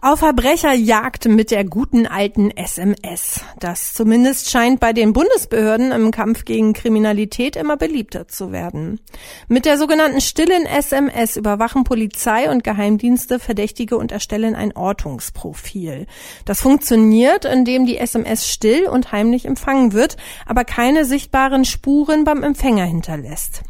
Auf Verbrecherjagd mit der guten alten SMS. Das zumindest scheint bei den Bundesbehörden im Kampf gegen Kriminalität immer beliebter zu werden. Mit der sogenannten stillen SMS überwachen Polizei und Geheimdienste Verdächtige und erstellen ein Ortungsprofil. Das funktioniert, indem die SMS still und heimlich empfangen wird, aber keine sichtbaren Spuren beim Empfänger hinterlässt.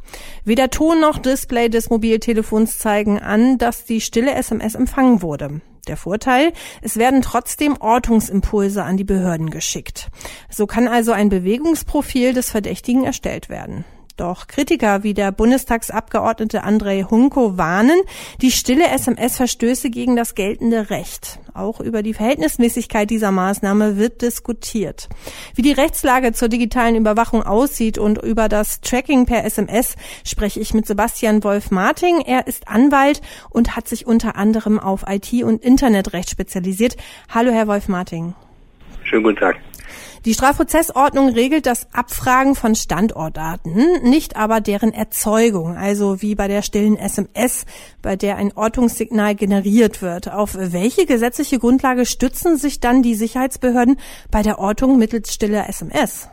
Weder Ton noch Display des Mobiltelefons zeigen an, dass die stille SMS empfangen wurde. Der Vorteil, es werden trotzdem Ortungsimpulse an die Behörden geschickt. So kann also ein Bewegungsprofil des Verdächtigen erstellt werden. Doch Kritiker wie der Bundestagsabgeordnete Andrei Hunko warnen, die stille SMS verstöße gegen das geltende Recht. Auch über die Verhältnismäßigkeit dieser Maßnahme wird diskutiert. Wie die Rechtslage zur digitalen Überwachung aussieht und über das Tracking per SMS spreche ich mit Sebastian Wolf-Marting. Er ist Anwalt und hat sich unter anderem auf IT- und Internetrecht spezialisiert. Hallo, Herr Wolf-Marting. Schönen guten Tag. Die Strafprozessordnung regelt das Abfragen von Standortdaten, nicht aber deren Erzeugung, also wie bei der stillen SMS, bei der ein Ortungssignal generiert wird. Auf welche gesetzliche Grundlage stützen sich dann die Sicherheitsbehörden bei der Ortung mittels stiller SMS?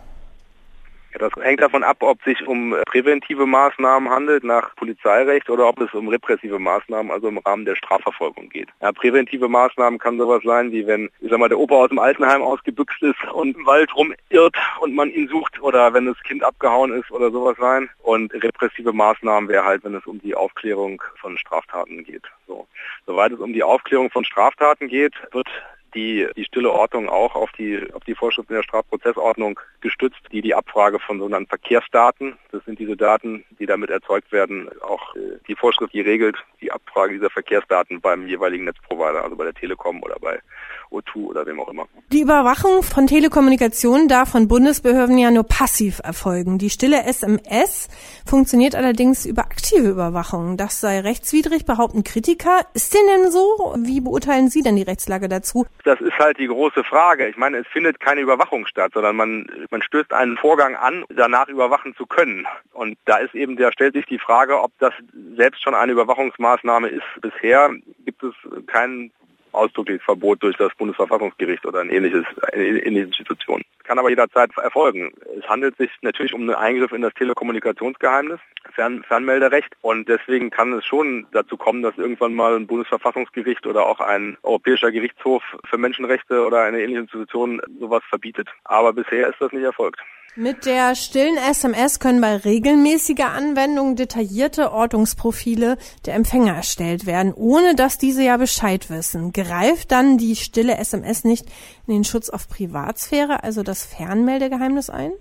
Das hängt davon ab, ob es sich um präventive Maßnahmen handelt nach Polizeirecht oder ob es um repressive Maßnahmen, also im Rahmen der Strafverfolgung geht. Ja, präventive Maßnahmen kann sowas sein, wie wenn, ich sag mal, der Opa aus dem Altenheim ausgebüxt ist und im Wald rumirrt und man ihn sucht oder wenn das Kind abgehauen ist oder sowas sein. Und repressive Maßnahmen wäre halt, wenn es um die Aufklärung von Straftaten geht. So. Soweit es um die Aufklärung von Straftaten geht, wird die, die stille Ordnung auch auf die, auf die Vorschriften der Strafprozessordnung gestützt, die die Abfrage von sogenannten Verkehrsdaten, das sind diese Daten, die damit erzeugt werden, auch äh, die Vorschrift, die regelt die Abfrage dieser Verkehrsdaten beim jeweiligen Netzprovider, also bei der Telekom oder bei O2 oder wem auch immer. Die Überwachung von Telekommunikation darf von Bundesbehörden ja nur passiv erfolgen. Die stille SMS funktioniert allerdings über aktive Überwachung. Das sei rechtswidrig, behaupten Kritiker. Ist denn denn so? Wie beurteilen Sie denn die Rechtslage dazu? Das ist halt die große Frage. Ich meine, es findet keine Überwachung statt, sondern man, man stößt einen Vorgang an, danach überwachen zu können. Und da ist eben, da stellt sich die Frage, ob das selbst schon eine Überwachungsmaßnahme ist. Bisher gibt es keinen ausdrückliches Verbot durch das Bundesverfassungsgericht oder ein ähnliches, eine ähnliche Institution. Kann aber jederzeit erfolgen. Es handelt sich natürlich um einen Eingriff in das Telekommunikationsgeheimnis, Fern Fernmelderecht und deswegen kann es schon dazu kommen, dass irgendwann mal ein Bundesverfassungsgericht oder auch ein Europäischer Gerichtshof für Menschenrechte oder eine ähnliche Institution sowas verbietet. Aber bisher ist das nicht erfolgt. Mit der stillen SMS können bei regelmäßiger Anwendung detaillierte Ortungsprofile der Empfänger erstellt werden, ohne dass diese ja Bescheid wissen. Greift dann die stille SMS nicht in den Schutz auf Privatsphäre, also das Fernmeldegeheimnis ein?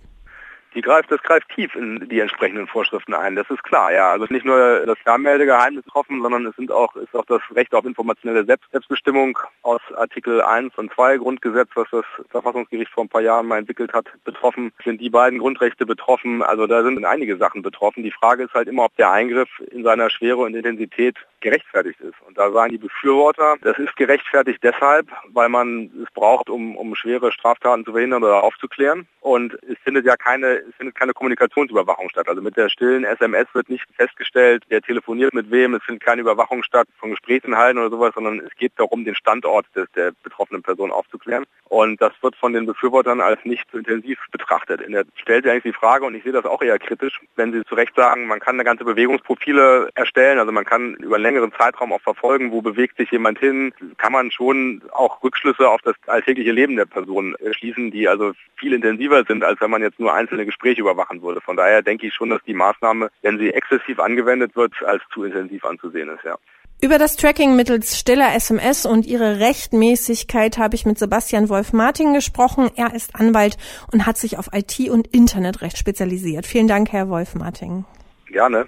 Die greift, das greift tief in die entsprechenden Vorschriften ein. Das ist klar, ja. Also nicht nur das Fernmeldegeheimnis betroffen, sondern es sind auch, ist auch das Recht auf informationelle Selbst Selbstbestimmung aus Artikel 1 und 2 Grundgesetz, was das Verfassungsgericht vor ein paar Jahren mal entwickelt hat, betroffen. Sind die beiden Grundrechte betroffen? Also da sind einige Sachen betroffen. Die Frage ist halt immer, ob der Eingriff in seiner Schwere und Intensität gerechtfertigt ist. Und da sagen die Befürworter, das ist gerechtfertigt deshalb, weil man es braucht, um, um schwere Straftaten zu verhindern oder aufzuklären. Und es findet ja keine es findet keine Kommunikationsüberwachung statt. Also mit der stillen SMS wird nicht festgestellt, wer telefoniert mit wem, es findet keine Überwachung statt von Gesprächsinhalten oder sowas, sondern es geht darum, den Standort des, der betroffenen Person aufzuklären. Und das wird von den Befürwortern als nicht so intensiv betrachtet. In der stellt sich eigentlich die Frage, und ich sehe das auch eher kritisch, wenn Sie zu Recht sagen, man kann eine ganze Bewegungsprofile erstellen, also man kann über einen längeren Zeitraum auch verfolgen, wo bewegt sich jemand hin, kann man schon auch Rückschlüsse auf das alltägliche Leben der Person schließen, die also viel intensiver sind, als wenn man jetzt nur einzelne Gespräche überwachen würde. Von daher denke ich schon, dass die Maßnahme, wenn sie exzessiv angewendet wird, als zu intensiv anzusehen ist, ja. Über das Tracking mittels stiller SMS und ihre Rechtmäßigkeit habe ich mit Sebastian Wolf-Martin gesprochen. Er ist Anwalt und hat sich auf IT- und Internetrecht spezialisiert. Vielen Dank, Herr Wolf-Martin. Gerne.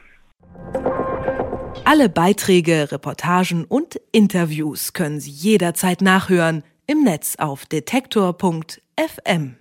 Alle Beiträge, Reportagen und Interviews können Sie jederzeit nachhören im Netz auf detektor.fm.